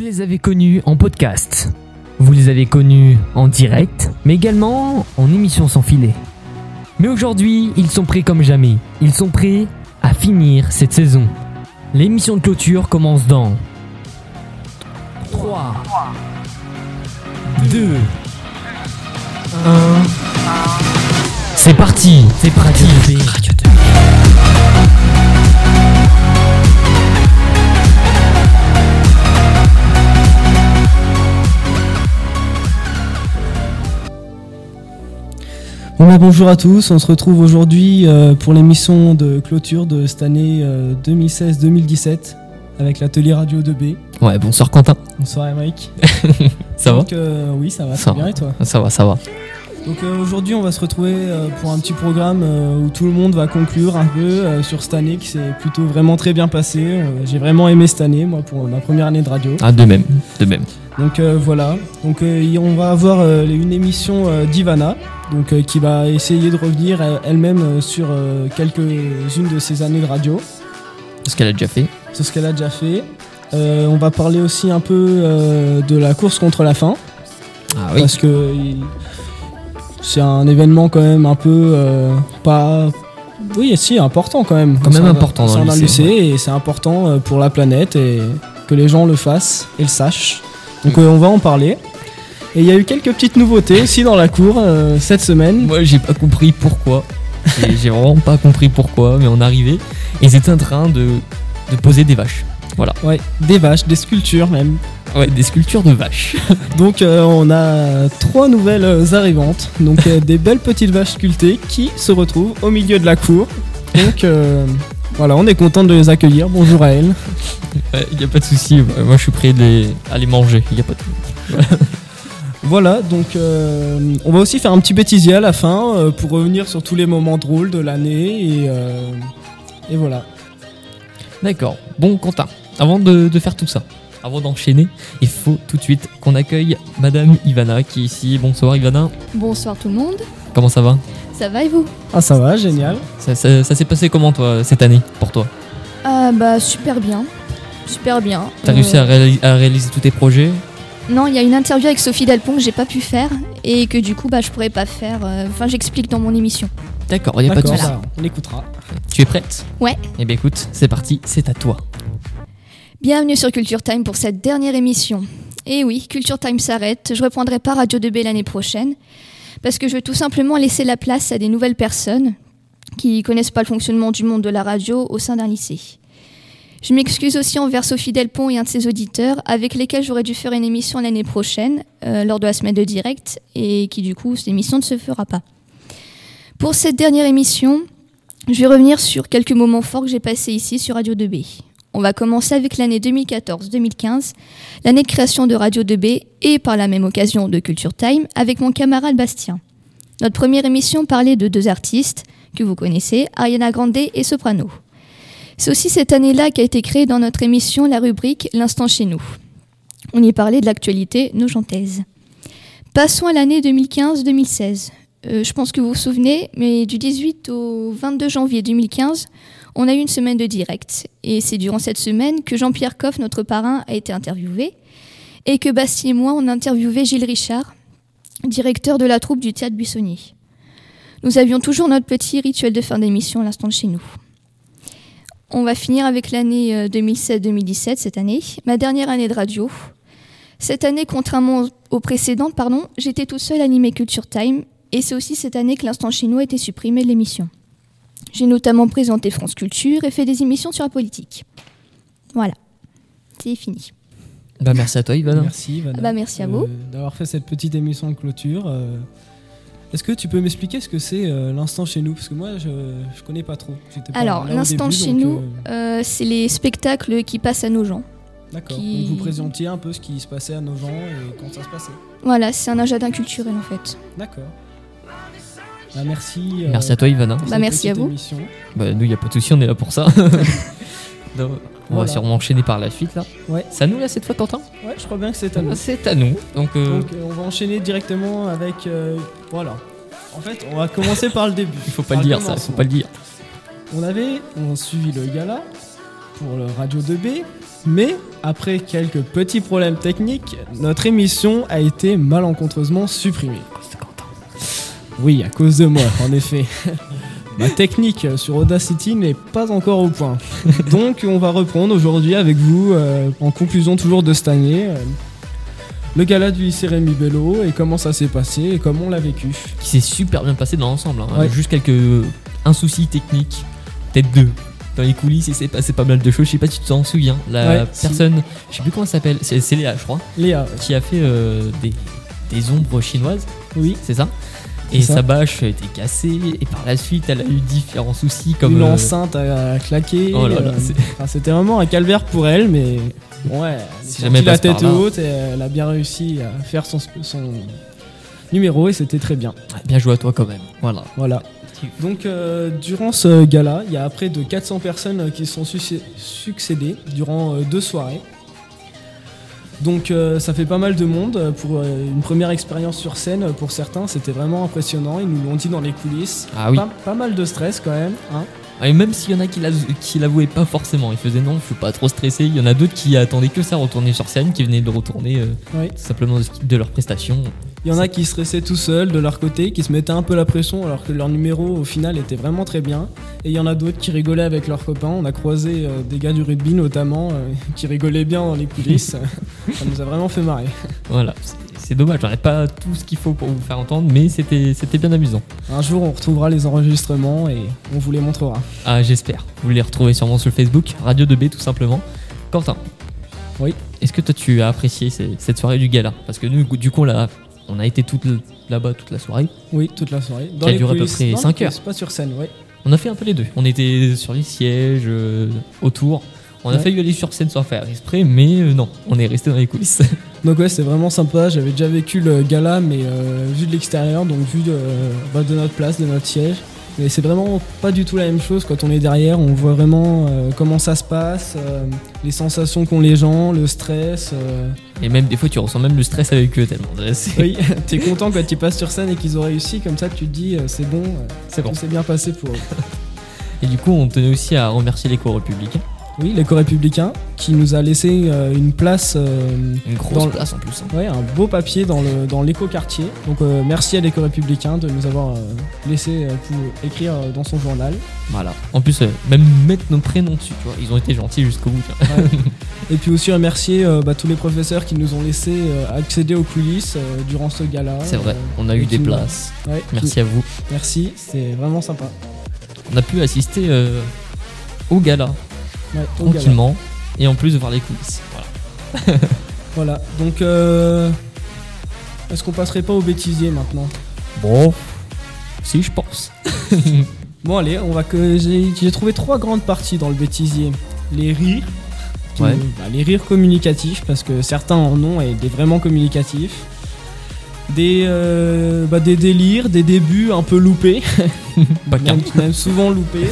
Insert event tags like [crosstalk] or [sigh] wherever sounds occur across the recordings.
Vous les avez connus en podcast. Vous les avez connus en direct, mais également en émission sans filet. Mais aujourd'hui, ils sont prêts comme jamais. Ils sont prêts à finir cette saison. L'émission de clôture commence dans 3, 2, 1. C'est parti, c'est parti. Bon bonjour à tous, on se retrouve aujourd'hui euh, pour l'émission de clôture de cette année euh, 2016-2017 avec l'atelier radio 2B. Ouais, bonsoir Quentin. Bonsoir Emric. [laughs] Ça va? Euh, Oui ça va, Ça très bien va. et toi? Ça va, ça va. Donc euh, aujourd'hui on va se retrouver euh, pour un petit programme euh, où tout le monde va conclure un peu sur cette année qui s'est plutôt vraiment très bien passée. J'ai vraiment aimé cette année moi pour ma première année de radio. Ah, de même, de même. Donc voilà, donc on va avoir une émission d'Ivana, donc qui va essayer de revenir elle-même sur quelques-unes de ses années de radio, Ce qu'elle a déjà fait. sur ce qu'elle a déjà fait. On va parler aussi un peu de la course contre la faim, Ah oui. parce que il- c'est un événement quand même un peu euh, pas, oui si important quand même. Quand même un- important dans c'est le un lycée, et c'est important euh, pour la planète et que les gens le fassent et le sachent. Donc euh, on va en parler. Et il y a eu quelques petites nouveautés aussi dans la cour euh, cette semaine. Moi, j'ai pas compris pourquoi. J'ai vraiment pas compris pourquoi, mais on arrivait. Et ils étaient en train de, de poser des vaches. Ouais, des vaches, des sculptures même. Ouais, des sculptures de vaches. [laughs] Donc euh, on a trois nouvelles euh, arrivantes. Donc euh, des belles petites vaches sculptées qui se retrouvent au milieu de la cour. Donc euh, voilà, on est content de les accueillir. Bonjour à elles. Il y a pas de souci. Moi, je suis prêt les, à les manger. Il y a pas de... [laughs] Voilà, donc on va aussi faire un petit bêtisier à la fin pour revenir sur tous les moments drôles de l'année et, et voilà. D'accord. Bon, Quentin, avant de, de faire tout ça, avant d'enchaîner, il faut tout de suite qu'on accueille Madame Ivana qui est ici. Bonsoir Ivana. Bonsoir tout le monde, Comment ça va? Ça va et vous? Ah ça va, génial. Ça, ça- ça s'est passé comment toi cette année pour toi? Ah bah super bien, super bien. T'as Euh, réussi à, à réaliser tous tes projets? Non, il y a une interview avec Sophie Delpont que j'ai pas pu faire et que du coup bah je pourrais pas faire. euh, Enfin j'explique dans mon émission. D'accord, il y a pas de souci. bah, on l'écoutera. Tu es prête? Ouais. Eh bien écoute, c'est parti, c'est à toi. Bienvenue sur Culture Time pour cette dernière émission. Et oui, Culture Time s'arrête. Je reprendrai pas Radio 2B l'année prochaine parce que je veux tout simplement laisser la place à des nouvelles personnes qui connaissent pas le fonctionnement du monde de la radio au sein d'un lycée. Je m'excuse aussi envers Sophie Delpont et un de ses auditeurs avec lesquels j'aurais dû faire une émission l'année prochaine euh, lors de la semaine de direct et qui du coup cette émission ne se fera pas. Pour cette dernière émission, je vais revenir sur quelques moments forts que j'ai passés ici sur Radio 2B. On va commencer avec l'année 2014-2015, l'année de création de Radio 2B et par la même occasion de Culture Time avec mon camarade Bastien. Notre première émission parlait de deux artistes que vous connaissez, Ariana Grande et Soprano. C'est aussi cette année-là qu'a été créée dans notre émission la rubrique L'instant chez nous. On y parlait de l'actualité nogentaise. Passons à l'année 2015-2016. Euh, je pense que vous vous souvenez, mais du 18 au 22 janvier 2015, on a eu une semaine de direct. Et c'est durant cette semaine que Jean-Pierre Coff, notre parrain, a été interviewé. Et que Bastien et moi, on a interviewé Gilles Richard, directeur de la troupe du théâtre Buissonnier. Nous avions toujours notre petit rituel de fin d'émission à l'instant de chez nous. On va finir avec l'année euh, 2016-2017, cette année, ma dernière année de radio. Cette année, contrairement aux précédentes, pardon, j'étais toute seule à animer Culture Time, et c'est aussi cette année que l'instant chez nous a été supprimé de l'émission. J'ai notamment présenté France Culture et fait des émissions sur la politique. Voilà, c'est fini. Bah merci à toi Ivana. Merci Ivana, Ah bah, merci à vous. d'avoir fait cette petite émission de clôture. Euh, Est-ce que tu peux m'expliquer ce que c'est euh, l'instant chez nous? Parce que moi je, je connais pas trop. Alors, l'instant chez donc, nous, euh, euh, c'est les spectacles qui passent à nos gens. D'accord. qui- vous présentiez un peu ce qui se passait à nos gens et comment ça se passait. Voilà, c'est un agenda culturel en fait. D'accord. Bah, merci. euh, Merci à toi Ivana. pour Bah, merci à vous. émission. Bah nous, il y a pas de souci, on est là pour ça. [laughs] Donc, on va Voilà. sûrement enchaîner par la suite là. Ouais. C'est à nous là cette fois Quentin? Ouais, je crois bien que c'est à nous. C'est à nous. Donc, euh, Donc euh, on va enchaîner directement avec. euh, voilà. En fait, on va commencer par le début. [laughs] il faut pas le dire ça, il faut pas le dire. On avait on a suivi le gala pour le Radio 2B Mais après quelques petits problèmes techniques, notre émission a été malencontreusement supprimée. Oui, à cause de moi, en effet. [laughs] Ma technique sur Audacity n'est pas encore au point. Donc on va reprendre aujourd'hui avec vous, euh, en conclusion toujours de cette année, euh, le gala du lycée Rémi Bello et comment ça s'est passé et comment on l'a vécu. Qui s'est super bien passé dans l'ensemble. hein. Ouais. Juste quelques. Un souci technique, peut-être deux. Dans les coulisses, il s'est passé pas mal de choses. Je sais pas si tu t'en souviens. La Ouais, si. personne, je sais plus comment elle s'appelle, c'est c'est Léa, je crois, Léa, qui a fait euh, des, des ombres chinoises, oui, c'est ça? Et ça. sa bâche a été cassée, et par la suite, elle a eu différents soucis comme. une euh, enceinte a, a claqué. Oh là là, euh, enfin, C'était vraiment un calvaire pour elle, mais bon, ouais, Si jamais la tête haute et elle a bien réussi à faire son, son numéro et c'était très bien. Bien joué à toi quand même. Voilà. Voilà. Donc euh, durant ce gala, il y a près de 400 personnes qui se sont succé- succédées durant euh, deux soirées. Donc euh, ça fait pas mal de monde euh, pour euh, une première expérience sur scène pour certains, c'était vraiment impressionnant, ils nous l'ont dit dans les coulisses. Ah oui. Pas, pas mal de stress quand même. Hein. Et même s'il y en a qui la- qui l'avouaient pas forcément, ils faisaient non, je suis pas trop stressé. Il y en a d'autres qui attendaient que ça retourner sur scène, qui venaient de retourner euh, Oui. tout simplement de, de leur prestation. Il y en a qui stressaient tout seuls de leur côté, qui se mettaient un peu la pression alors que leur numéro au final était vraiment très bien. Et il y en a d'autres qui rigolaient avec leurs copains. On a croisé euh, des gars du rugby notamment euh, [laughs] qui rigolaient bien dans les coulisses. [laughs] Ça nous a vraiment fait marrer. Voilà, c'est- dommage, j'aurais pas tout ce qu'il faut pour vous faire entendre, mais c'était bien amusant. Un jour on retrouvera les enregistrements et on vous les montrera. Ah, j'espère. Vous les retrouvez sûrement sur Facebook, Radio 2B tout simplement. Quentin. Oui. Est-ce que toi tu as apprécié cette soirée du gala? Parce que nous, du coup, on a, on a été toute là-bas toute la soirée. Oui, toute la soirée. Qui a duré à peu près dans cinq les heures. coulisses, Pas sur scène, oui. On a fait un peu les deux. On était sur les sièges, euh, autour. On a Ouais. failli aller sur scène sans faire exprès, mais euh, non, on est resté dans les coulisses. [laughs] Donc ouais, c'est vraiment sympa. J'avais déjà vécu le gala, mais euh, vu de l'extérieur, donc vu de, bah, de notre place, de notre siège. Mais c'est vraiment pas du tout la même chose quand on est derrière. On voit vraiment euh, comment ça se passe, euh, les sensations qu'ont les gens, le stress. euh. Et même des fois, tu ressens même le stress avec eux tellement. Oui, [laughs] [laughs] t'es content quand ils passent sur scène et qu'ils ont réussi. Comme ça, tu te dis, c'est bon, c'est bon. bien passé pour eux. [laughs] Et du coup, on tenait aussi à remercier les co-républicains. Oui, l'éco-républicain qui nous a laissé euh, une place. euh, Une grosse Dans place en plus. hein. Ouais, un beau papier dans le dans l'éco-quartier. Donc euh, merci à l'éco-républicain de nous avoir laissé pour écrire dans son journal. Voilà. En plus, même mettre nos prénoms dessus, tu vois. Ils ont été gentils jusqu'au bout. tu vois. [laughs] Et puis aussi remercier bah, tous les professeurs qui nous ont laissé accéder aux coulisses durant ce gala. C'est vrai, on a eu des places. ouais, qui- Merci à vous. Merci, c'est vraiment sympa. On a pu assister euh, au gala Ouais, tranquillement et en plus voir les coulisses. Voilà. [laughs] [laughs] Voilà, donc euh, est-ce qu'on passerait pas au bêtisier maintenant? Bon, si je pense. [laughs] Bon allez, on va que j'ai trouvé trois grandes parties dans le bêtisier. Les rires, qui- Ouais. bah, les rires communicatifs parce que certains en ont et des vraiment communicatifs. Des, euh, bah, des délires, des débuts un peu loupés, même souvent loupés.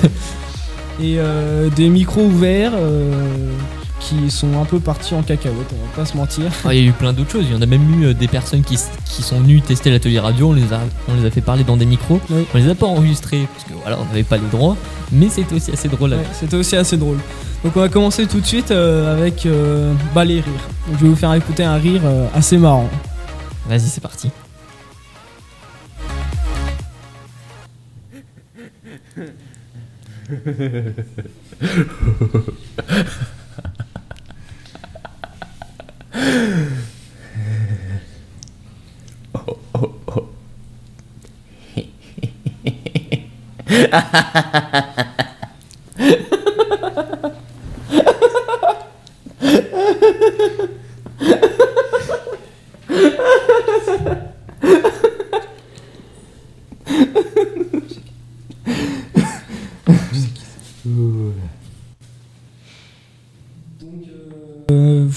Et euh, des micros ouverts euh, qui sont un peu partis en cacahuète, on va pas se mentir. Ah, Il y a eu plein d'autres choses. Il y en a même eu euh, des personnes qui, qui sont venues tester l'atelier radio. On les, a, on les a fait parler dans des micros. Oui. On les a pas enregistrés parce que voilà, on n'avait pas les droits. Mais c'était aussi assez drôle. Ouais. C'était aussi assez drôle. Donc on va commencer tout de suite euh, avec euh, bah, les rires. Donc, je vais vous faire écouter un rire euh, assez marrant. Vas-y, c'est parti. [laughs] Euh, [laughs]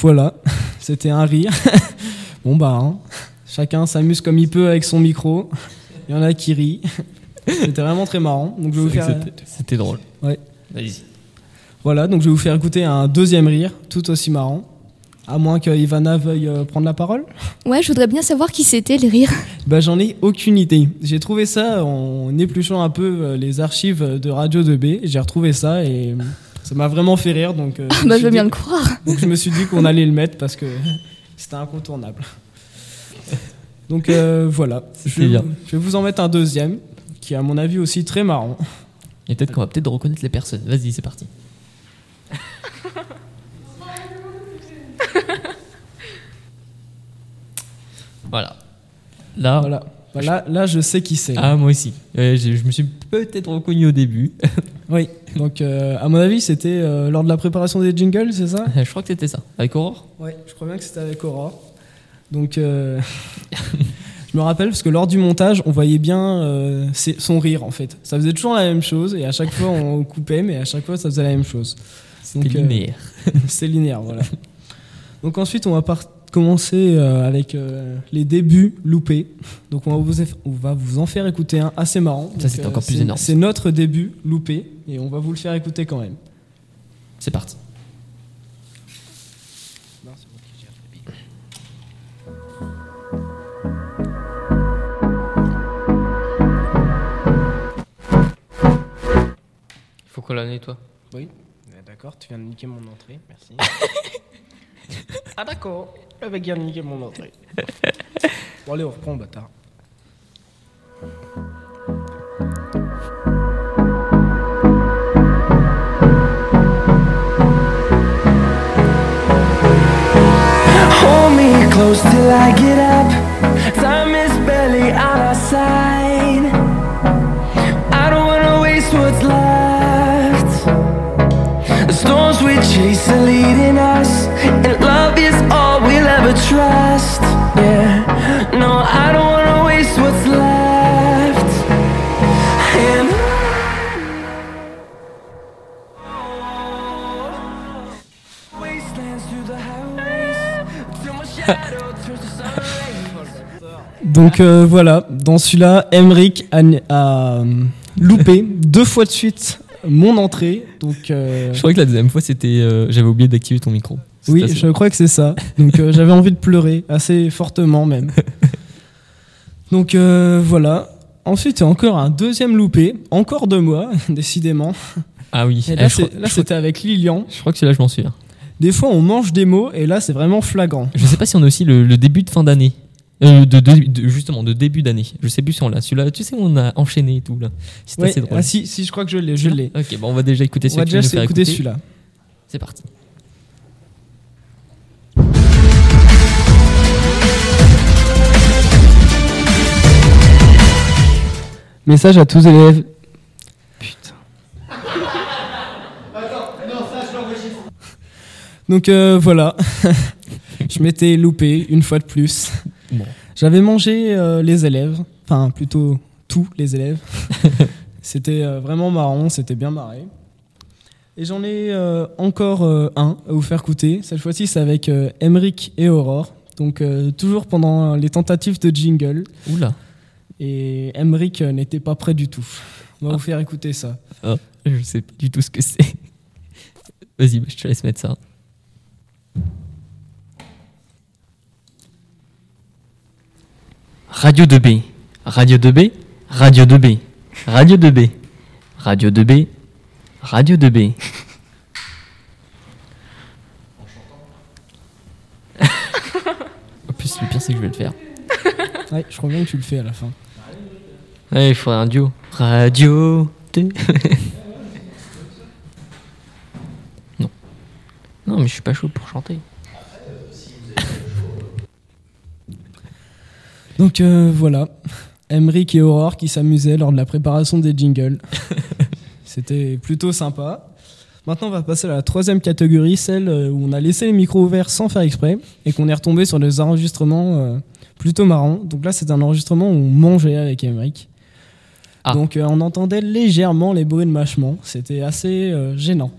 voilà, [laughs] c'était un rire. [laughs] bon bah, hein, chacun s'amuse comme il peut avec son micro. Il y en a qui rient. [laughs] C'était vraiment très marrant. Donc je vais vous C'est vrai faire, que C'était drôle. Ouais. Vas-y. voilà, donc je vais vous faire écouter un deuxième rire, tout aussi marrant. À moins que Ivana veuille euh, prendre la parole. Ouais, je voudrais bien savoir qui c'était, les rires. Bah j'en ai aucune idée. J'ai trouvé ça en épluchant un peu euh, les archives de Radio 2B. J'ai retrouvé ça et ça m'a vraiment fait rire, donc, euh, [laughs] je bah, je veux bien le croire. [laughs] donc je me suis dit qu'on allait le mettre parce que c'était incontournable. [laughs] Donc euh, voilà, je bien. vous- je vais vous en mettre un deuxième qui est à mon avis aussi très marrant. Et peut-être qu'on va peut-être reconnaître les personnes. Vas-y, c'est parti. voilà. Là, Voilà. Bah, là, là, je sais qui c'est. ah moi aussi. Ouais, je, je me suis peut-être reconnu au début. Oui, donc euh, à mon avis, c'était euh, lors de la préparation des jingles, c'est ça? [laughs] Je crois que c'était ça. Avec Aurore? Oui, je crois bien que c'était avec Aurore. Donc, euh, [laughs] je me rappelle parce que lors du montage, on voyait bien son rire en fait. Ça faisait toujours la même chose et à chaque fois on [laughs] coupait, mais à chaque fois ça faisait la même chose. C'était euh, linéaire. C'est linéaire, voilà. Donc ensuite, on va par- commencer euh, avec euh, les débuts loupés. Donc on va, vous, eff- on va vous en faire écouter un assez marrant. Ça, c'est encore plus énorme. C'est notre début loupé et on va vous le faire écouter quand même. C'est parti. Il faut qu'on la nettoie. Oui, d'accord, tu viens de niquer mon entrée, merci. [laughs] [laughs] ah d'accord, le mec vient de niquer mon entrée. [laughs] Bon allez, on reprend, bâtard. Hold me close till I get up. Donc euh, voilà, dans celui-là, Emric a, a, euh, loupé deux fois de suite mon entrée. Donc euh, Je crois que la deuxième fois, c'était. euh, J'avais oublié d'activer ton micro. Oui, je crois que c'est ça. Donc j'avais envie de pleurer assez fortement même. [laughs] Donc voilà. Ensuite, il y a encore un deuxième loupé, encore de moi, [laughs] décidément. Ah oui. Et Eh, là, c'était avec Lilian. je crois que celui-là, je m'en souviens. Des fois, on mange des mots, et là, c'est vraiment flagrant. Je sais pas si on a aussi le, le début de fin d'année. Euh, de, de- de- justement, de début d'année. Je sais plus si on l'a. Celui-là, tu sais, on a enchaîné et tout là. C'était Ouais, assez drôle. ah si, si, je crois que je l'ai, je l'ai. Ok, bon, on va déjà écouter On va déjà écouter celui-là. C'est parti. Message à tous élèves. Putain. Donc euh, voilà, [laughs] je m'étais loupé une fois de plus. Bon. J'avais mangé euh, les élèves, enfin plutôt tous les élèves. [laughs] c'était euh, vraiment marrant, c'était bien marré. Et j'en ai euh, encore un à vous faire écouter. Cette fois-ci, c'est avec Emric et Aurore. Donc toujours pendant les tentatives de jingle. Oula. Et Emric n'était pas prêt du tout. On va Ah. vous faire écouter ça. Ah, je sais pas du tout ce que c'est. [laughs] Vas-y, bah, je te laisse mettre ça. Radio 2B, Radio 2B, Radio 2B, Radio 2B, Radio 2B, Radio 2B. En plus, le pire, c'est que je vais le faire. [laughs] Ouais, je crois bien que tu le fais à la fin. Ouais, il faudrait un duo. Radio 2. non. Non, mais je suis pas chaud pour chanter. Donc euh, voilà, Emric et Aurore qui s'amusaient lors de la préparation des jingles. [laughs] C'était plutôt sympa. Maintenant, on va passer à la troisième catégorie, celle euh, où on a laissé les micros ouverts sans faire exprès et qu'on est retombé sur des enregistrements euh, plutôt marrants. Donc là, c'est un enregistrement où on mangeait avec Emric. Ah. Donc euh, on entendait légèrement les bruits de mâchement. C'était assez euh, gênant.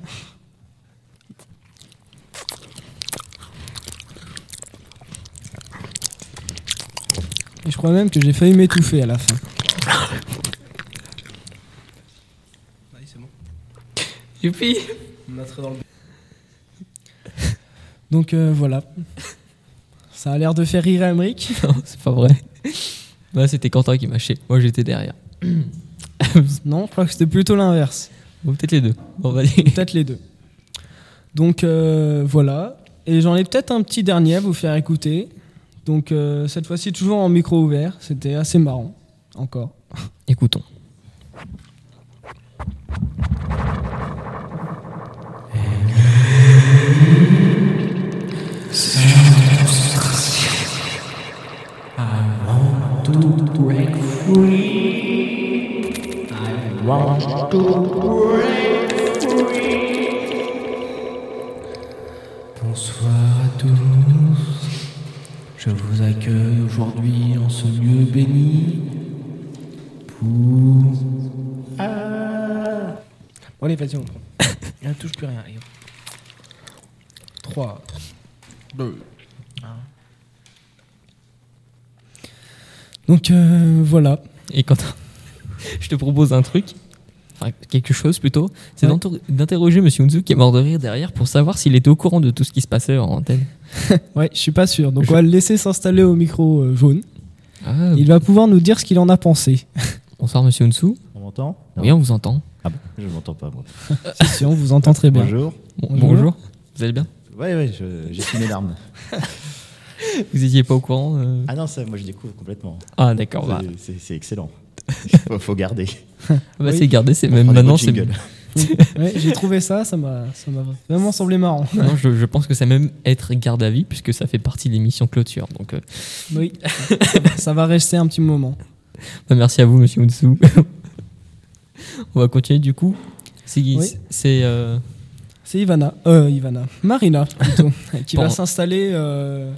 Et je crois même que j'ai failli m'étouffer à la fin. Youpi Donc euh, voilà. Ça a l'air de faire rire Emric. [laughs] Non, c'est pas vrai. Bah, c'était Quentin qui m'a mâchait. Moi, j'étais derrière. [coughs] Non, je crois que c'était plutôt l'inverse. Bon, peut-être les deux. Bon. [laughs] Peut-être les deux. Donc euh, voilà. Et j'en ai peut-être un petit dernier à vous faire écouter. Donc euh, cette fois-ci toujours en micro ouvert. C'était assez marrant. Encore. [laughs] Écoutons. Bonsoir à tous. Je vous accueille aujourd'hui en ce lieu béni pour. Bon, allez, vas-y, on prend. [laughs] ne touche plus rien. 3, 2, Donc euh, voilà. Et quand [laughs] je te propose un truc, enfin quelque chose plutôt, c'est Ouais. d'interroger Monsieur Unzu qui est mort de rire derrière pour savoir s'il était au courant de tout ce qui se passait en antenne. [laughs] Ouais, je suis pas sûr. Donc Je- on va le laisser s'installer au micro euh, jaune. Ah, Il va pouvoir nous dire ce qu'il en a pensé. [laughs] bonsoir Monsieur Unzu. On m'entend? Oui, on vous entend. Ah bon, je m'entends pas moi. [laughs] si, si, on vous entend très bien. Bonjour. Bon- Bonjour. bonjour. Vous allez bien? Ouais, je- j'ai fini l'arme. Vous étiez pas au courant euh? Ah non, ça, moi je découvre complètement. Ah d'accord. Bah, C'est- c'est excellent. faut, faut garder. bah, Oui. c'est gardé, c'est même maintenant. c'est-. [laughs] Ouais, J'ai trouvé ça, ça m'a vraiment semblé marrant. Non, je, je pense que ça même être garde à vie puisque ça fait partie de l'émission clôture. Donc euh, Oui, ça va- ça va rester un petit moment. bah, merci à vous Monsieur Unzu. [laughs] on va continuer du coup. C'est Oui. c'est euh, Ivana, euh, Ivana, Marina plutôt, [laughs] qui va s'installer euh,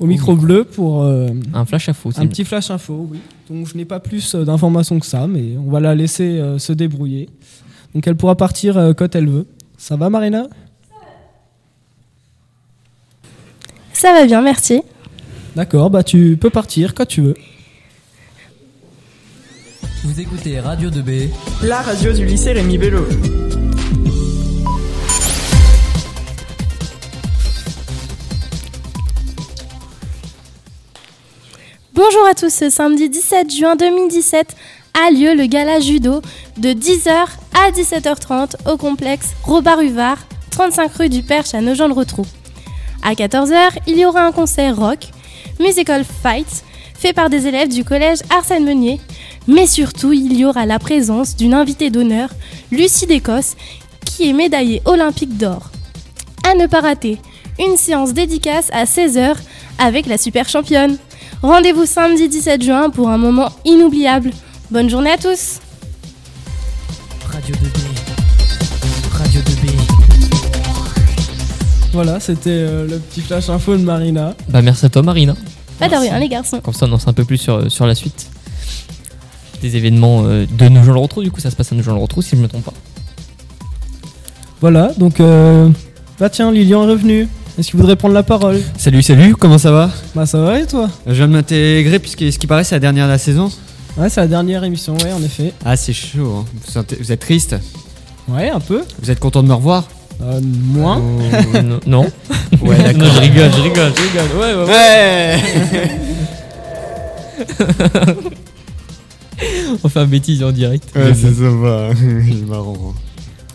au micro bleu pour euh, un flash info. un petit flash info. Oui. Donc je n'ai pas plus d'informations que ça, mais on va la laisser euh, se débrouiller. Donc elle pourra partir euh, quand elle veut. Ça va Marina? Ça va bien, merci. D'accord, bah tu peux partir quand tu veux. Vous écoutez Radio 2B. La radio du lycée Rémi Bello. Bonjour à tous, ce samedi 17 juin 2017 a lieu le gala judo de 10h à 17h30 au complexe Robert Huvard, 35 rue du Perche à Nogent-le-Rotrou. À 14h, il y aura un concert rock, musical fight, fait par des élèves du collège Arsène Meunier, mais surtout il y aura la présence d'une invitée d'honneur, Lucie d'Écosse, qui est médaillée olympique d'or. À ne pas rater, une séance dédicace à 16h avec la super championne. Rendez-vous samedi 17 juin pour un moment inoubliable. Bonne journée à tous Radio 2B. Radio 2B. Voilà, c'était euh, le petit flash info de Marina. Bah merci à toi Marina. Pas de rien les garçons. Comme ça on en sait un peu plus sur, sur la suite des événements euh, de Nogent-le-Rotrou. Du coup ça se passe à Nogent-le-Rotrou si je me trompe pas. Voilà, donc euh, bah tiens, Lilian est revenu. Est-ce qu'il voudrait prendre la parole? Salut, salut, comment ça va? Bah ça va et toi? Je viens de m'intégrer puisque ce qui paraît c'est la dernière de la saison. Ouais, c'est la dernière émission, ouais, en effet. Ah c'est chaud, hein. vous, êtes triste Ouais, un peu. Vous êtes content de me revoir Euh, moins. Euh, non- non. [laughs] Ouais Non, je rigole, je rigole, je rigole. Ouais, ouais, ouais. Ouais [laughs] On fait un bêtise en direct. Ouais c'est ça va, [laughs] c'est marrant.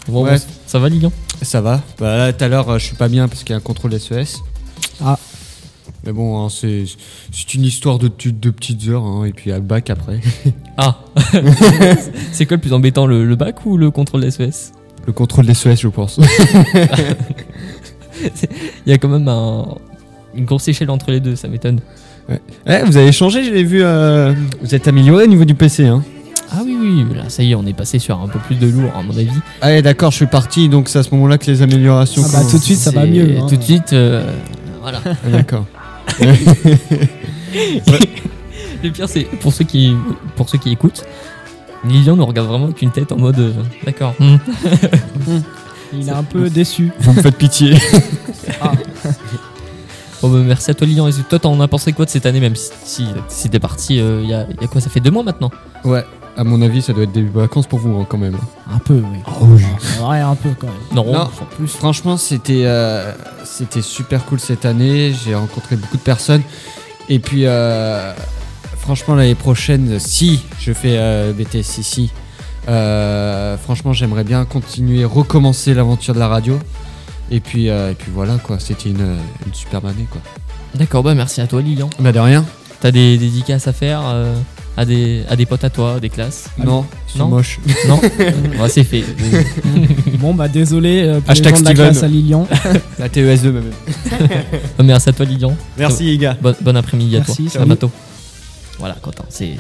Bon, Ouais. bon, ça va Lilian? Ça va Bah là tout à l'heure euh, je suis pas bien parce qu'il y a un contrôle SES. Ah. Mais bon, hein, c'est c'est une histoire de, petites- de petites heures hein, et puis à le bac après. [laughs] Ah [laughs] C'est quoi le plus embêtant, le, le bac ou le contrôle SES Le contrôle SES je pense. [laughs] Il y a quand même un- une grosse échelle entre les deux, ça m'étonne. Eh, vous avez changé, je l'ai vu, euh, vous êtes amélioré au niveau du PC hein. Ah oui, oui, là ça y est, on est passé sur un peu plus de lourd à mon avis. Ah ouais, d'accord, je suis parti, donc c'est à ce moment-là que les améliorations Ah bah, tout de suite, ça va mieux, hein. Tout de suite, euh, voilà. Ah, d'accord. Le pire, c'est pour ceux qui, pour ceux qui écoutent, Lilian nous regarde vraiment avec une tête en mode euh, d'accord. hmm. [laughs] Il est un peu déçu. Vous me faites pitié. Bon, bah, merci à toi, Lilian. Et toi, t'en as pensé quoi de cette année, même si, si, si t'es parti euh, il y, a, il y a quoi Ça fait deux mois maintenant? Ouais, à mon avis, ça doit être des vacances pour vous hein, quand même. Un peu, oui. Ouais, un peu quand même. Non, Non. enfin, plus. Franchement, c'était euh, c'était super cool cette année. J'ai rencontré beaucoup de personnes. Et puis, euh, franchement, l'année prochaine, si je fais euh, BTS ici, euh, franchement, j'aimerais bien continuer, recommencer l'aventure de la radio. Et puis, euh, et puis voilà quoi, c'était une, une superbe année quoi. D'accord, bah merci à toi Lilian. Bah de rien. T'as des dédicaces à faire euh, à, des, à des potes à toi, des classes Non, c'est Non moche. [laughs] Non [laughs] Ouais, C'est fait. [laughs] Bon, bah désolé euh, pour Hashtag les gens de la Steven. classe à Lilian. La TES2 même. Bah, merci à toi Lilian. Merci les gars. Bon, bon après-midi à Merci, toi. salut. À bientôt. Voilà, Quentin, c'est.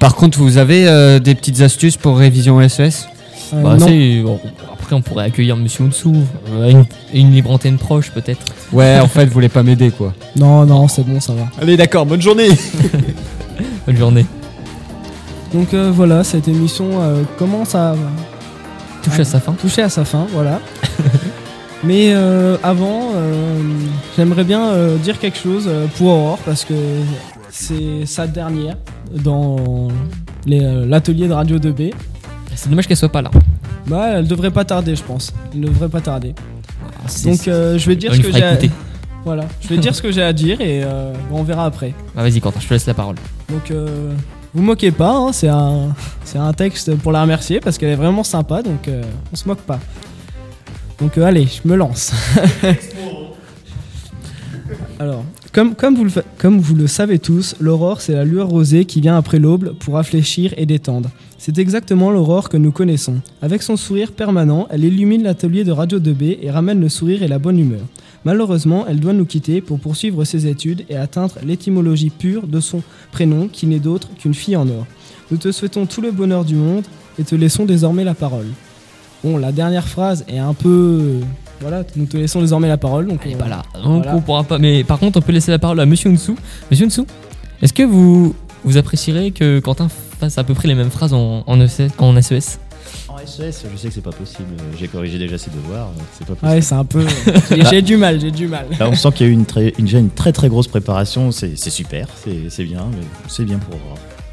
Par contre, vous avez euh, des petites astuces pour révision SES Euh, Bah, non. c'est- bon, après, on pourrait accueillir Monsieur Onsou, euh, une, une libre antenne proche peut-être. Ouais, en fait, vous voulez pas m'aider quoi. non, non, c'est bon, ça va. Allez d'accord, bonne journée. Bonne journée. Donc euh, voilà, cette émission euh, commence à Touche à sa fin. toucher à sa fin, voilà. [laughs] Mais euh, avant, j'aimerais bien dire quelque chose pour Aurore parce que c'est sa dernière dans l'atelier de Radio 2B. C'est dommage qu'elle soit pas là. Bah, elle devrait pas tarder, je pense. Elle devrait pas tarder. C'est- Donc je vais dire ce que j'ai. Voilà, je vais dire ce que j'ai à dire et euh, on verra après. Bah, vas-y, Quentin, je te laisse la parole. Donc, euh, vous moquez pas, hein, c'est un, c'est un texte pour la remercier parce qu'elle est vraiment sympa, donc euh, on se moque pas. Donc, euh, allez, je me lance. [laughs] Alors, comme, comme, vous le, fa- comme vous le savez tous, l'aurore, c'est la lueur rosée qui vient après l'aube pour rafraîchir et détendre. C'est exactement l'aurore que nous connaissons. Avec son sourire permanent, elle illumine l'atelier de Radio 2B et ramène le sourire et la bonne humeur. Malheureusement, elle doit nous quitter pour poursuivre ses études et atteindre l'étymologie pure de son prénom qui n'est d'autre qu'une fille en or. Nous te souhaitons tout le bonheur du monde et te laissons désormais la parole. Bon, la dernière phrase est un peu... Voilà, nous te laissons désormais la parole. Donc on- pas là. Donc Voilà. on pourra pas. Mais par contre, on peut laisser la parole à Monsieur Onsou. Monsieur Onsou, est-ce que vous, vous apprécierez que Quentin fasse à peu près les mêmes phrases en, en, en E SES Je sais que c'est pas possible. J'ai corrigé déjà ses devoirs. C'est pas possible. Ouais, c'est un peu... [laughs] j'ai- du mal, j'ai du mal. Là, on sent qu'il y a eu une très, une, déjà une très très grosse préparation. C'est super, c'est bien, mais c'est bien pour.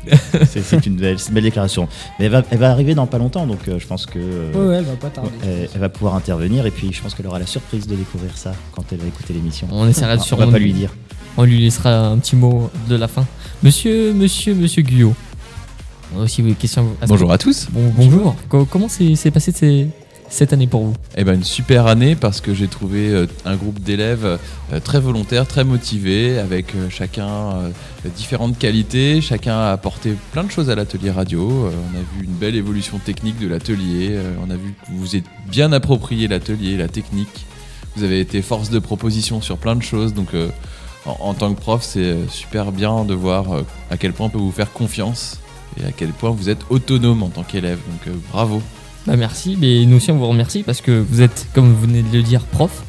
[laughs] C'est une belle, c'est une belle déclaration. Mais elle va, elle va arriver dans pas longtemps, donc euh, je pense que euh, Ouais, ouais, elle va pas tarder. elle, elle va pouvoir intervenir. Et puis je pense qu'elle aura la surprise de découvrir ça quand elle va écouter l'émission. On essaiera de Ah, On va pas lui dire. On lui laissera un petit mot de la fin. Monsieur, monsieur, monsieur Guyot. Aussi, oui, question. à- Bonjour à tous. Bon, bonjour. Co- comment s'est passé ces- cette année pour vous? Eh ben une super année parce que j'ai trouvé euh, un groupe d'élèves euh, très volontaires, très motivés, avec euh, chacun euh, différentes qualités. Chacun a apporté plein de choses à l'atelier radio. Euh, on a vu une belle évolution technique de l'atelier. Euh, on a vu que vous vous êtes bien approprié l'atelier, la technique. Vous avez été force de proposition sur plein de choses. Donc euh, en, tant que prof, c'est euh, super bien de voir euh, à quel point on peut vous faire confiance et à quel point vous êtes autonome en tant qu'élève. Donc euh, bravo. Bah merci, mais nous aussi on vous remercie parce que vous êtes, comme vous venez de le dire, prof.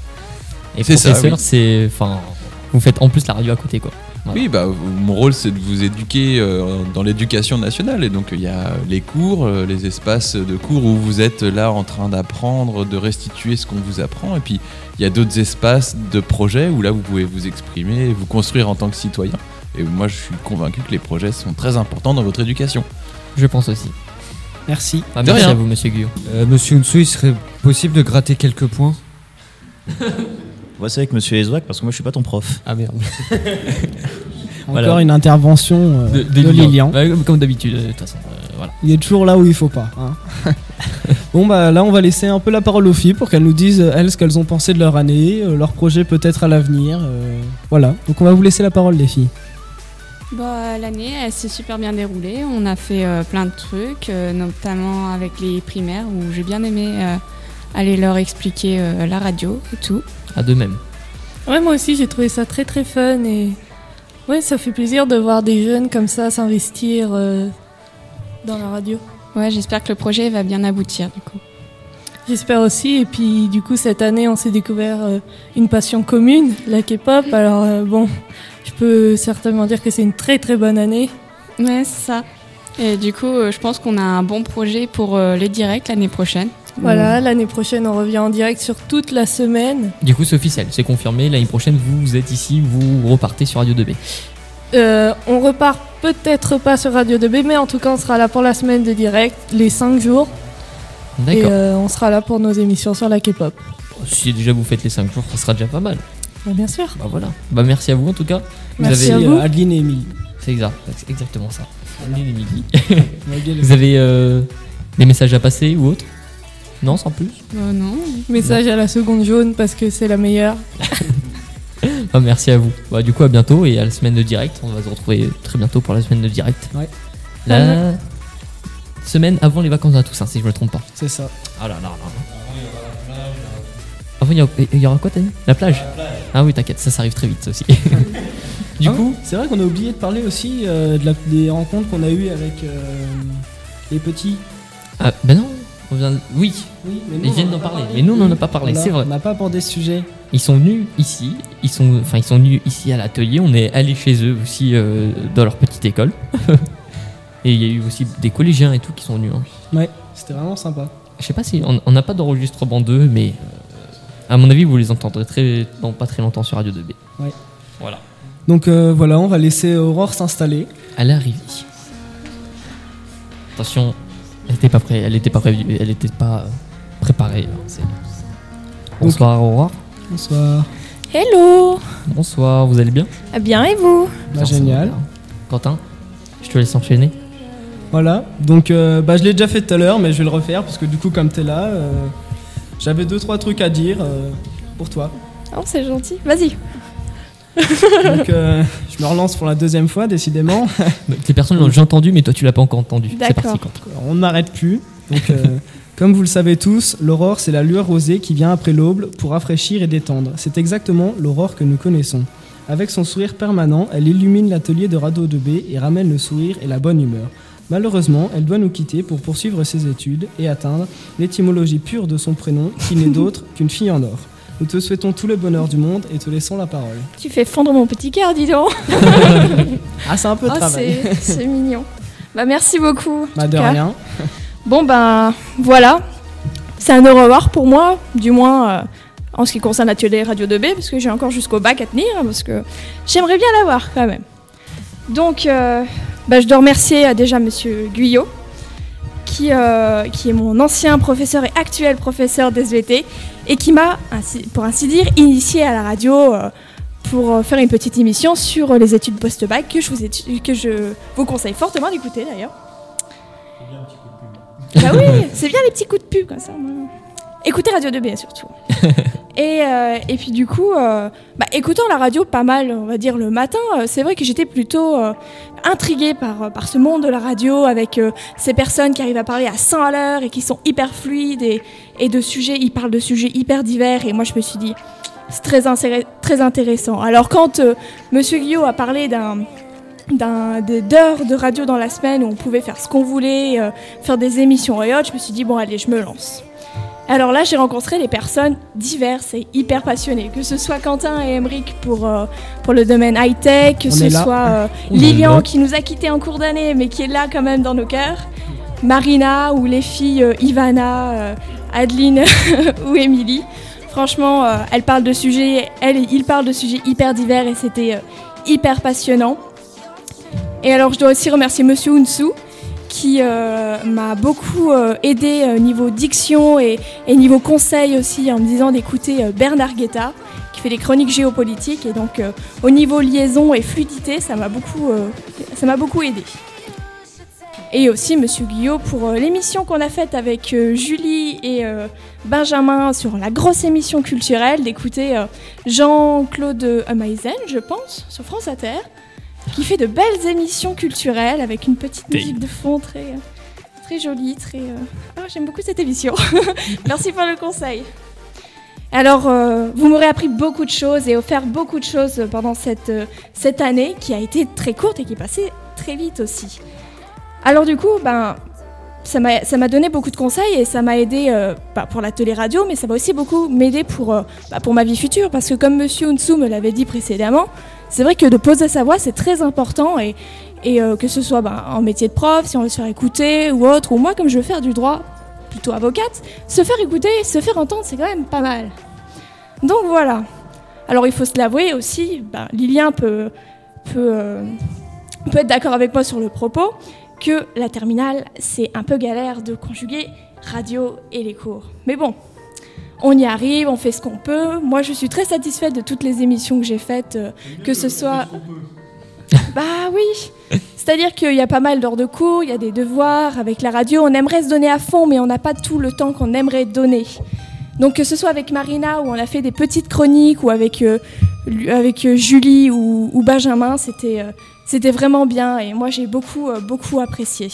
Et professeur, oui. c'est. Enfin, vous faites en plus la radio à côté quoi. Voilà. Oui, bah, mon rôle c'est de vous éduquer euh, dans l'éducation nationale. Et donc il y a les cours, euh, les espaces de cours où vous êtes là en train d'apprendre, de restituer ce qu'on vous apprend. Et puis il y a d'autres espaces de projets où là vous pouvez vous exprimer, vous construire en tant que citoyen. Et moi je suis convaincu que les projets sont très importants dans votre éducation. Je pense aussi. Merci. De merci rien. à vous, monsieur Guyot. Euh, Monsieur Unsu, il serait possible de gratter quelques points Moi, c'est avec Monsieur Ezouak parce que moi, je suis pas ton prof. Ah merde. [laughs] Encore Voilà. une intervention euh, De, de, de Lilian. Bah, comme- d'habitude, de toute façon. euh, voilà. Il est toujours là où il faut pas. hein. [laughs] bon bah là on va laisser un peu la parole aux filles pour qu'elles nous disent euh, elles ce qu'elles ont pensé de leur année, euh, leurs projets peut-être à l'avenir. euh, voilà. Donc on va vous laisser la parole les filles. Bah, L'année, elle s'est super bien déroulée. On a fait euh, plein de trucs, euh, notamment avec les primaires, où j'ai bien aimé euh, aller leur expliquer euh, la radio et tout. À de même. Ouais, moi aussi, j'ai trouvé ça très très fun et ouais, ça fait plaisir de voir des jeunes comme ça s'investir euh, dans la radio. Ouais, j'espère que le projet va bien aboutir du coup. J'espère aussi. Et puis, du coup, cette année, on s'est découvert euh, une passion commune, la K-pop. Alors, euh, bon, je peux certainement dire que c'est une très très bonne année. Ouais, c'est ça. Et du coup, euh, je pense qu'on a un bon projet pour euh, les directs l'année prochaine. Voilà, l'année prochaine, on revient en direct sur toute la semaine. Du coup, c'est officiel, c'est confirmé. L'année prochaine, vous êtes ici, vous repartez sur Radio 2B. Euh, on repart peut-être pas sur Radio 2B, mais en tout cas, on sera là pour la semaine de direct, les 5 jours. Et D'accord. euh, on sera là pour nos émissions sur la K-pop. Si déjà vous faites les 5 jours, ça sera déjà pas mal. Bah, bien sûr. Bah voilà. Bah merci à vous en tout cas. Vous Merci avez- à vous. Euh, Adeline et Émilie. C'est exact, c'est exactement ça. Adeline et les- [laughs] vous avez euh, des messages à passer ou autre? Non, sans plus? Bah non. Message à la seconde jaune parce que c'est la meilleure. [laughs] Ah, merci à vous. Bah, du coup, à bientôt et à la semaine de direct. On va se retrouver très bientôt pour la semaine de direct. Ouais. La semaine avant les vacances à Toussaint, si je me trompe pas. C'est ça. Ah là là là. Il y, aura quoi, t'as dit La plage Ah oui, t'inquiète, ça, ça arrive très vite, ça aussi. [laughs] du Ah, coup, c'est vrai qu'on a oublié de parler aussi euh, de la- des rencontres qu'on a eues avec euh, les petits. ah, ben non, on vient. de- Oui, Oui, mais nous, ils viennent d'en parler. parlé. Mais nous, on n'en a pas parlé, c'est vrai. On n'a pas abordé ce sujet. Ils sont venus ici, ils sont, enfin, ils sont venus ici à l'atelier. On est allé chez eux aussi euh, dans leur petite école. [laughs] et il y a eu aussi des collégiens et tout qui sont venus. hein. Ouais, c'était vraiment sympa. Je sais pas si on n'a pas d'enregistrement d'eux, mais à mon avis, vous les entendrez très, dans pas très longtemps sur Radio 2B. Ouais. Voilà. Donc euh, voilà, on va laisser Aurore s'installer. Elle est arrivée. Attention, elle était pas prête, elle était pas prévue, elle était pas euh, préparée. hein, Bonsoir Aurore. Bonsoir. Hello Bonsoir, vous allez bien? Ah bien et vous? Bah, génial. Quentin, je te laisse enchaîner. Voilà, donc euh, bah, je l'ai déjà fait tout à l'heure, mais je vais le refaire parce que du coup, comme t'es là, euh, j'avais deux trois trucs à dire euh, pour toi. Oh c'est gentil. Vas-y. Donc euh, je me relance pour la deuxième fois, décidément. [laughs] Les personnes l'ont déjà entendu, mais toi tu l'as pas encore entendu. C'est D'accord. parti on n'arrête plus. Donc, euh, [laughs] comme vous le savez tous, l'aurore, c'est la lueur rosée qui vient après l'aube pour rafraîchir et détendre. C'est exactement l'aurore que nous connaissons. Avec son sourire permanent, elle illumine l'atelier de Radio 2B et ramène le sourire et la bonne humeur. Malheureusement, elle doit nous quitter pour poursuivre ses études et atteindre l'étymologie pure de son prénom, qui n'est d'autre [laughs] qu'une fille en or. Nous te souhaitons tout le bonheur du monde et te laissons la parole. Tu fais fondre mon petit cœur, dis donc. [laughs] Ah, c'est un peu de Oh, travail. c'est mignon. Bah merci beaucoup. Bah, de cas. rien. Bon ben voilà, c'est un au revoir pour moi, du moins euh, en ce qui concerne l'atelier Radio 2B, parce que j'ai encore jusqu'au bac à tenir, parce que j'aimerais bien l'avoir quand même. Donc euh, bah, je dois remercier euh, déjà Monsieur Guyot, qui, euh, qui est mon ancien professeur et actuel professeur d'SVT, et qui m'a, pour ainsi dire, initié à la radio euh, pour faire une petite émission sur les études post-bac que je vous, que je vous conseille fortement d'écouter d'ailleurs. Bah oui, c'est bien les petits coups de pub comme ça. moi. Écoutez Radio 2B surtout. [laughs] et, euh, et puis du coup, euh, bah, écoutant la radio pas mal, on va dire le matin, euh, c'est vrai que j'étais plutôt intriguée par, par ce monde de la radio avec ces personnes qui arrivent à parler à 100 à l'heure et qui sont hyper fluides et, et de sujets, ils parlent de sujets hyper divers. Et moi je me suis dit, c'est très, très intéressant. Alors quand Monsieur Guillot a parlé d'un d'heures de radio dans la semaine où on pouvait faire ce qu'on voulait, faire des émissions et autres, je me suis dit, bon, allez, je me lance. Alors là, j'ai rencontré des personnes diverses et hyper passionnées, que ce soit Quentin et Emeric pour, euh, pour le domaine high-tech, que On ce soit euh, Lilian qui nous a quittés en cours d'année, mais qui est là quand même dans nos cœurs, Marina ou les filles euh, Ivana, Adeline [laughs] ou Émilie. Franchement, elles parlent de sujets, elles, ils parlent de sujets hyper divers et c'était hyper passionnant. Et alors, je dois aussi remercier Monsieur Unsu qui euh, m'a beaucoup euh, aidé au niveau diction et, et niveau conseil aussi en me disant d'écouter euh, Bernard Guetta qui fait des chroniques géopolitiques et donc euh, au niveau liaison et fluidité ça m'a beaucoup euh, ça m'a beaucoup aidé. Et aussi Monsieur Guillot pour euh, l'émission qu'on a faite avec euh, Julie et euh, Benjamin sur la grosse émission culturelle d'écouter euh, Jean-Claude Amaisen, je pense, sur France Inter, qui fait de belles émissions culturelles avec une petite musique de fond très, très jolie, très. euh, Ah, j'aime beaucoup cette émission. [laughs] Merci pour le conseil. Alors, euh, vous m'aurez appris beaucoup de choses et offert beaucoup de choses pendant cette, euh, cette année qui a été très courte et qui est passée très vite aussi. Alors du coup, ben, ça m'a donné beaucoup de conseils et ça m'a aidé euh, pour la télé radio, mais ça va aussi beaucoup m'aider pour, bah, pour ma vie future parce que comme Monsieur Unsu me l'avait dit précédemment, c'est vrai que de poser sa voix c'est très important et, euh, que ce soit ben, en métier de prof, si on veut se faire écouter ou autre, ou moi comme je veux faire du droit, plutôt avocate, se faire écouter, se faire entendre c'est quand même pas mal. Donc voilà. Alors il faut se l'avouer aussi, ben, Lilien peut, peut, euh, peut être d'accord avec moi sur le propos que la terminale, c'est un peu galère de conjuguer radio et les cours. Mais bon, on y arrive, on fait ce qu'on peut. Moi, je suis très satisfaite de toutes les émissions que j'ai faites, euh, que ce soit... [laughs] Bah oui, C'est-à-dire qu'il y a pas mal d'heures de cours, il y a des devoirs avec la radio. On aimerait se donner à fond, mais on n'a pas tout le temps qu'on aimerait donner. Donc que ce soit avec Marina où on a fait des petites chroniques ou avec, euh, avec euh, Julie ou, ou Benjamin, c'était euh, vraiment bien et moi j'ai beaucoup euh, beaucoup apprécié.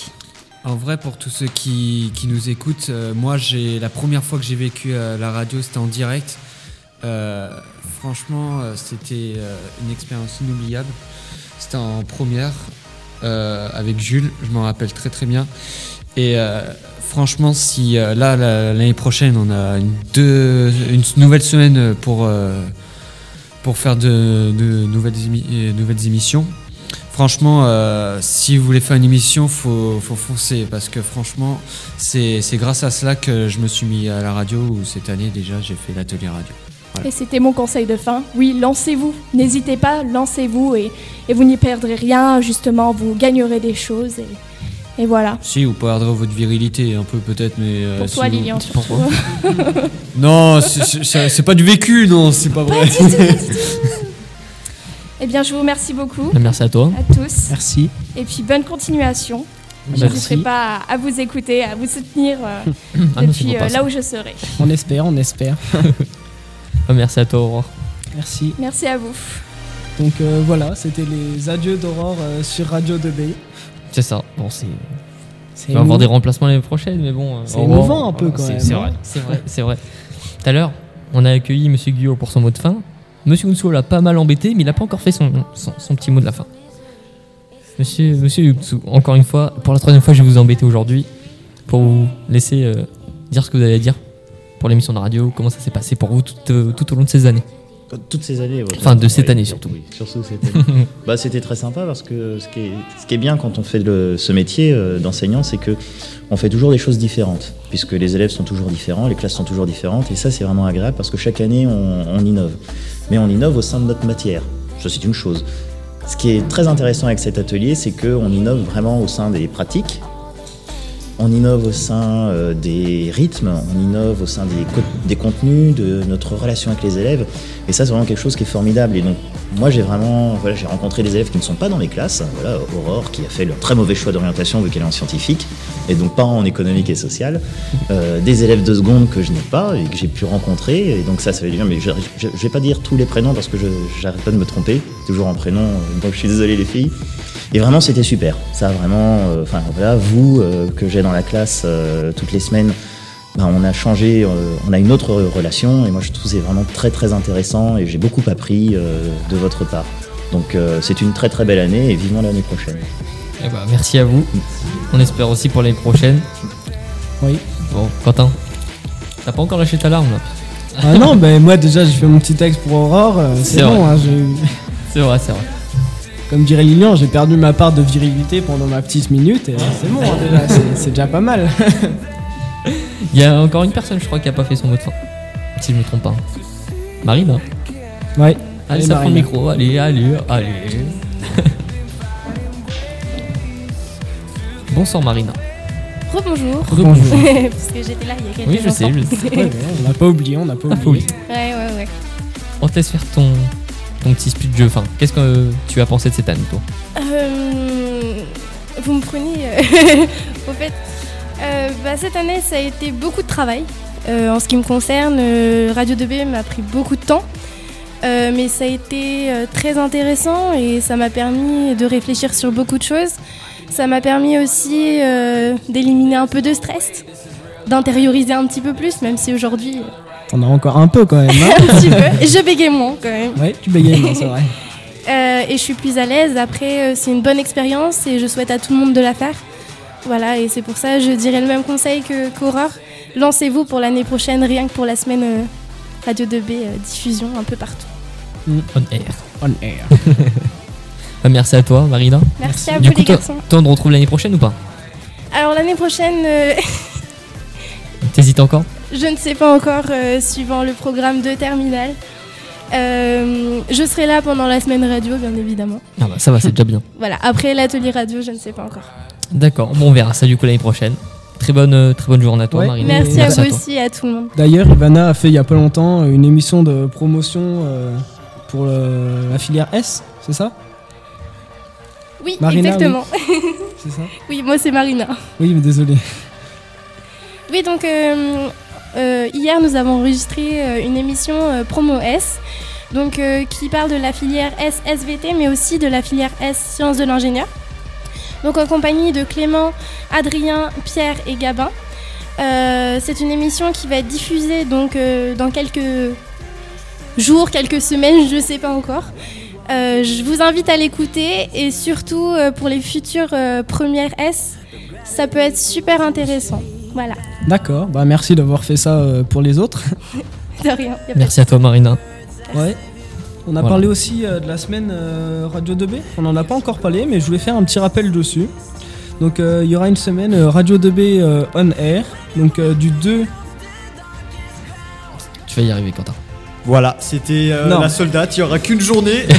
En vrai, pour tous ceux qui, qui nous écoutent, euh, moi, j'ai la première fois que j'ai vécu euh, la radio, c'était en direct. Euh, franchement, c'était une expérience inoubliable. C'était en première avec Jules, je m'en rappelle très très bien. Et franchement, si là, la- l'année prochaine, on a une, deux, une nouvelle semaine pour, pour faire de, de nouvelles, nouvelles émissions. Franchement, euh, si vous voulez faire une émission, faut, faut foncer parce que franchement, c'est c'est grâce à cela que je me suis mis à la radio où cette année déjà j'ai fait l'atelier radio. Voilà. Et c'était mon conseil de fin. Oui, lancez-vous. N'hésitez pas, lancez-vous et, et vous n'y perdrez rien. Justement, vous gagnerez des choses et, et voilà. Si, vous perdrez votre virilité un peu peut-être, mais. euh, Pour si toi, vous- Lilian, surtout. Non, c'est pas du vécu, non, c'est pas vrai. [laughs] Eh bien, je vous remercie beaucoup. Merci à toi. À tous. Merci. Et puis, bonne continuation. Je n'hésiterai pas à, vous écouter, à vous soutenir euh, [laughs] Ah depuis euh, là où je serai. On espère, on espère. [laughs] Merci à toi, Aurore. Merci. Merci à vous. Donc euh, voilà, c'était les adieux d'Aurore euh, sur Radio 2B. C'est ça. Bon, c'est. Il va y avoir des remplacements l'année prochaine, mais bon. euh, C'est émouvant un peu, quand même, C'est vrai, c'est vrai, c'est vrai. Tout à l'heure, on a accueilli Monsieur Guyot pour son mot de fin. Monsieur Unso l'a pas mal embêté, mais il a pas encore fait son, petit mot de la fin. Monsieur, Monsieur encore une fois, pour la troisième fois, je vais vous embêter aujourd'hui pour vous laisser euh, dire ce que vous à dire pour l'émission de radio, comment ça s'est passé pour vous tout, euh, tout au long de ces années. Toutes ces années. Enfin, de cette Oui, année surtout. oui, surtout cette année. [laughs] bah, c'était très sympa parce que ce qui est, ce qui est bien quand on fait le- ce métier euh, d'enseignant, c'est que on fait toujours des choses différentes, puisque les élèves sont toujours différents, les classes sont toujours différentes, et ça c'est vraiment agréable parce que chaque année on, on innove. Mais on innove au sein de notre matière. Ça c'est une chose. Ce qui est très intéressant avec cet atelier, c'est qu'on innove vraiment au sein des pratiques, on innove au sein euh, des rythmes, on innove au sein des, co- des contenus, de notre relation avec les élèves. Et ça, c'est vraiment quelque chose qui est formidable. Et donc, moi, j'ai vraiment, voilà, j'ai rencontré des élèves qui ne sont pas dans mes classes. Voilà, Aurore, qui a fait le très mauvais choix d'orientation vu qu'elle est en scientifique, et donc pas en économique et social. Euh, des élèves de seconde que je n'ai pas et que j'ai pu rencontrer. Et donc ça, ça du bien. Mais je, je vais pas dire tous les prénoms parce que je j'arrête pas de me tromper, toujours en prénom. euh, Donc je suis désolé les filles. Et vraiment, c'était super. Ça, vraiment, euh, enfin voilà, vous euh, que j'ai dans la classe euh, toutes les semaines, ben, on a changé, euh, on a une autre relation. Et moi, je trouve c'est vraiment très très intéressant et j'ai beaucoup appris euh, de votre part. Donc euh, c'est une très très belle année et vivement l'année prochaine. Eh ben, merci à vous. On espère aussi pour l'année prochaine. Oui. Bon, Quentin, t'as pas encore lâché ta larme là? Ah non, ben moi déjà j'ai fait mon petit texte pour Aurore, euh, c'est bon. hein, j'ai- C'est vrai, c'est vrai. Comme dirait Lilian, j'ai perdu ma part de virilité pendant ma petite minute et c'est bon hein, déjà, c'est- c'est déjà pas mal. [laughs] Il y a encore une personne, je crois, qui a pas fait son mot de fin. Si je me trompe pas. Marine hein Ouais. Allez, Allez, ça prend le Marine. micro. Allez, allez, allez. [laughs] Bonsoir Marina. Rebonjour. Rebonjour. [laughs] Parce que j'étais là il y a quelques Oui, je sais, je sais. Ouais, ouais, on n'a pas oublié, on n'a pas oublié. Ouais, ouais, ouais. On te laisse faire ton, ton petit speech de jeu. Enfin, qu'est-ce que tu as pensé de cette année, toi Euh, vous me prenez euh, [laughs] au fait. euh, bah, cette année, ça a été beaucoup de travail. En ce qui me concerne, Radio 2B m'a pris beaucoup de temps. Mais ça a été très intéressant et ça m'a permis de réfléchir sur beaucoup de choses. Ça m'a permis aussi d'éliminer un peu de stress, d'intérioriser un petit peu plus, même si aujourd'hui, On a encore un peu quand même. hein. [laughs] un petit peu, je bégaye moins quand même. Ouais, tu bégayes, non, c'est vrai. [laughs] Euh, et je suis plus à l'aise. Après, euh, c'est une bonne expérience et je souhaite à tout le monde de la faire. Voilà, et c'est pour ça je dirais le même conseil que qu'Aurore. Lancez-vous pour l'année prochaine, rien que pour la semaine euh, Radio 2B euh, diffusion un peu partout. On air. On air. [laughs] Bah, merci à toi, Marina. Merci à du vous, coup, les toi, garçons. toi, on te retrouve l'année prochaine ou pas? Alors l'année prochaine, euh, T'hésites encore? Je ne sais pas encore, euh, suivant le programme de Terminal. Euh, je serai là pendant la semaine radio, bien évidemment. Ah bah ça va, c'est déjà bien. [laughs] Voilà, après l'atelier radio, je ne sais pas encore. D'accord, bon, on verra ça du coup l'année prochaine. Très bonne, euh, très bonne journée à toi, Ouais. Marina. Merci, à vous toi. aussi et à tout le monde. D'ailleurs, Ivana a fait il y a pas longtemps une émission de promotion euh, pour le- la filière S, c'est ça? Oui, Marina, exactement. [laughs] C'est ça? Oui, moi c'est Marina. Oui, mais désolé. Oui, donc euh, euh, hier nous avons enregistré euh, une émission euh, Promo S, donc qui parle de la filière S SVT, mais aussi de la filière S Sciences de l'ingénieur. Donc en compagnie de Clément, Adrien, Pierre et Gabin. C'est une émission qui va être diffusée donc dans quelques jours, quelques semaines, je ne sais pas encore. Je vous invite à l'écouter et surtout pour les futures premières S, ça peut être super intéressant. Voilà. D'accord, bah merci d'avoir fait ça euh, pour les autres. [laughs] De rien. Merci à toi, Marina. Ouais. On a Voilà. parlé aussi euh, de la semaine euh, Radio 2B. On n'en a pas encore parlé, mais je voulais faire un petit rappel dessus. Donc euh, il y aura une semaine Radio 2B euh, on air. Donc euh, du 2. Tu vas y arriver, Quentin. Voilà, c'était euh, la seule date, il n'y aura qu'une journée. [laughs] [laughs]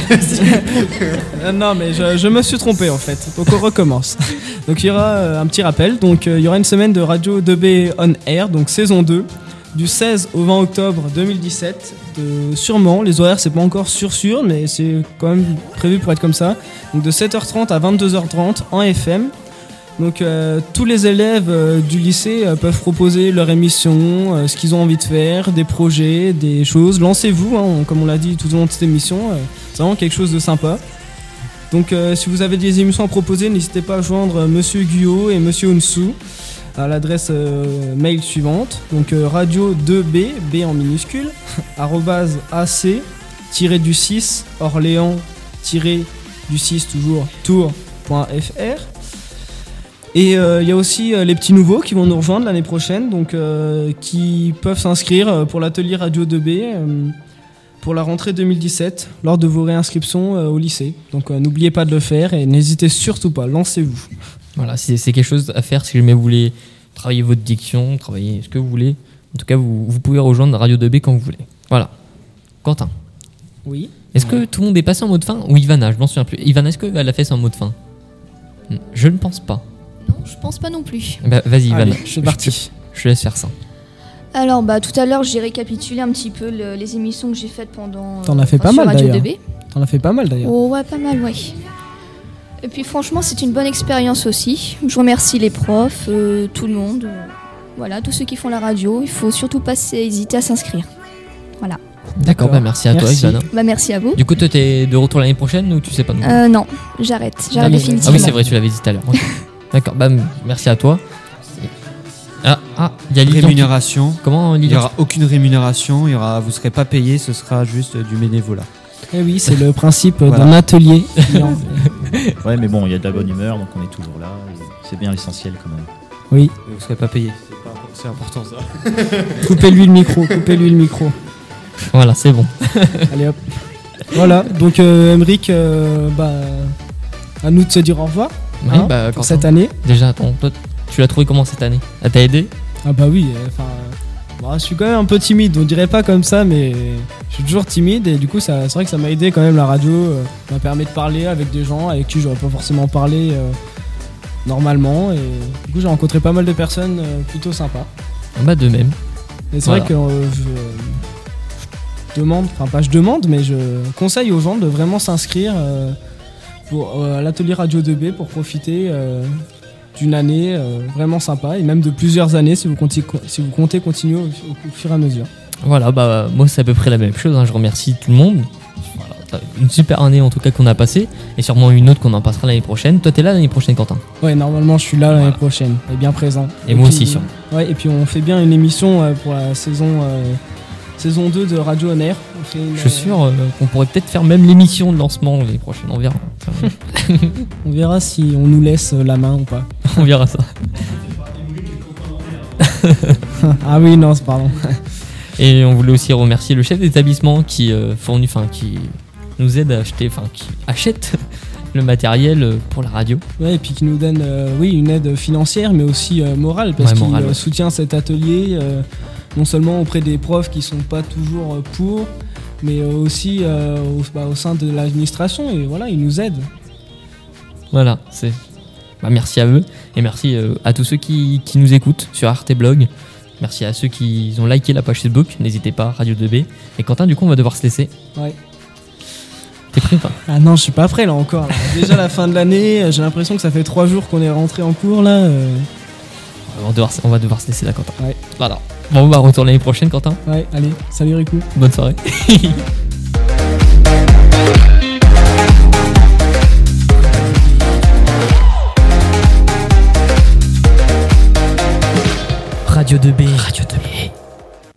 Euh, non, mais je, je me suis trompé en fait. Donc on recommence. Donc il y aura euh, un petit rappel. Donc il y aura une semaine de Radio 2B on air, donc saison 2, du 16 au 20 octobre 2017. De, sûrement, les horaires c'est pas encore sûr sûr, mais c'est quand même prévu pour être comme ça. Donc de 7h30 à 22h30 en FM. Donc euh, tous les élèves euh, du lycée euh, peuvent proposer leur émission, ce qu'ils ont envie de faire, des projets, des choses. Lancez-vous, hein, comme on l'a dit tout au long de cette émission. c'est vraiment quelque chose de sympa. Donc si vous avez des émissions à proposer, n'hésitez pas à joindre Monsieur Guyot et Monsieur Unsu à l'adresse mail suivante. Donc radio 2B, B en minuscule, [laughs] arrobase AC, du 6, Orléans, du 6 toujours, tour.fr. Et euh, il y a aussi euh, les petits nouveaux qui vont nous rejoindre l'année prochaine, donc euh, qui peuvent s'inscrire euh, pour l'atelier Radio 2B euh, pour la rentrée 2017 lors de vos réinscriptions euh, au lycée. Donc euh, n'oubliez pas de le faire et n'hésitez surtout pas, lancez-vous. Voilà, c'est c'est quelque chose à faire si jamais vous voulez travailler votre diction, travailler ce que vous voulez. En tout cas, vous, vous pouvez rejoindre Radio 2B quand vous voulez. Voilà. Quentin. Oui. Est-ce que tout le monde est passé en mode fin? Ou Ivana, je m'en souviens plus. Ivana, est-ce qu'elle a fait ça en mode fin? Hmm, Je ne pense pas. Je pense pas non plus. Bah, Vas-y. Allez, c'est Je- parti. Je, te laisse faire ça. Alors, bah, tout à l'heure, j'ai récapitulé un petit peu le- les émissions que j'ai faites pendant. T'en as fait enfin, pas sur mal Radio d'ailleurs. 2B. T'en as fait pas mal d'ailleurs. Oh, ouais, pas mal, ouais. Et puis, franchement, c'est une bonne expérience aussi. Je remercie les profs, euh, tout le monde. euh, voilà, tous ceux qui font la radio. Il faut surtout pas hésiter à s'inscrire. Voilà. D'accord, bah merci à toi. Ivana. Bah, merci à vous. Du coup, toi, t'es de retour l'année prochaine ou tu sais pas non Euh, non, j'arrête. Ah J'arrête oui, définitivement. Ah oui, c'est vrai, tu l'avais dit tout à l'heure. Ok. [laughs] D'accord, bah merci à toi. Ah, ah, il y a Lilian qui- Rémunération. Comment Il n'y aura aucune rémunération, il y aura, vous ne serez pas payé, ce sera juste du bénévolat. Eh oui, c'est le principe Voilà. d'un atelier. [laughs] Ouais, mais bon, il y a de la bonne humeur, donc on est toujours là. C'est bien l'essentiel quand même. oui. Vous ne serez pas payé. C'est important ça. [laughs] [laughs] Coupez-lui le micro, coupez-lui le micro. Voilà, c'est bon. Allez hop. Voilà, donc euh, Emeric, euh, bah, à nous de se dire au revoir Ouais, hein, bah, pour cette année. Déjà, attends, toi, tu l'as trouvé comment cette année? Elle t'a aidé? Ah bah oui, euh, enfin, bah, je suis quand même un peu timide, on dirait pas comme ça, mais je suis toujours timide et du coup, c'est vrai que ça m'a aidé quand même la radio, euh, ça m'a permis de parler avec des gens avec qui j'aurais pas forcément parlé euh, normalement et du coup, j'ai rencontré pas mal de personnes euh, plutôt sympas. Ah Bah, de même. Et c'est Voilà. vrai que euh, je, je demande, enfin pas je demande, mais je conseille aux gens de vraiment s'inscrire euh, pour euh, l'atelier Radio 2B pour profiter euh, d'une année euh, vraiment sympa et même de plusieurs années si vous comptez, si vous comptez continuer au, au fur et à mesure. Voilà, bah moi c'est à peu près la même chose. hein. Je remercie tout le monde. Voilà, une super année en tout cas qu'on a passée et sûrement une autre qu'on en passera l'année prochaine. Toi t'es là l'année prochaine, Quentin? Ouais, normalement je suis là l'année prochaine et bien présent. Et moi puis, aussi, sûrement. Ouais, et puis on fait bien une émission pour la saison, saison 2 de Radio On Air. On fait une, Je suis sûr euh, qu'on pourrait peut-être faire même l'émission de lancement l'année prochaine. On verra. [laughs] On verra si on nous laisse euh, la main ou pas. [laughs] on verra ça. [laughs] ah oui, non, c'est pardon. Et on voulait aussi remercier le chef d'établissement qui euh, fournit, enfin qui nous aide à acheter, enfin qui achète le matériel pour la radio. Ouais, et puis qui nous donne euh, oui, une aide financière, mais aussi euh, morale, parce Ouais, qu'il ouais. soutient cet atelier, non seulement auprès des profs qui sont pas toujours euh, pour, mais euh, aussi euh, au, bah, au sein de l'administration, et voilà, il nous aide. Voilà, c'est. Bah, merci à eux et merci euh, à tous ceux qui, qui nous écoutent sur Arte Blog. Merci à ceux qui ont liké la page Facebook. N'hésitez pas, Radio 2B. Et Quentin, du coup, on va devoir se laisser. Ouais. T'es prêt ou pas? Ah non, je suis pas prêt là encore. là. Déjà la fin de l'année, j'ai l'impression que ça fait trois jours qu'on est rentré en cours là. euh. On va, devoir, on va devoir se laisser là, Quentin. Ouais. Voilà. Bon, on va retourner l'année prochaine, Quentin. Ouais, allez, salut Riku. Bonne soirée. [laughs] Radio 2B. Radio 2B.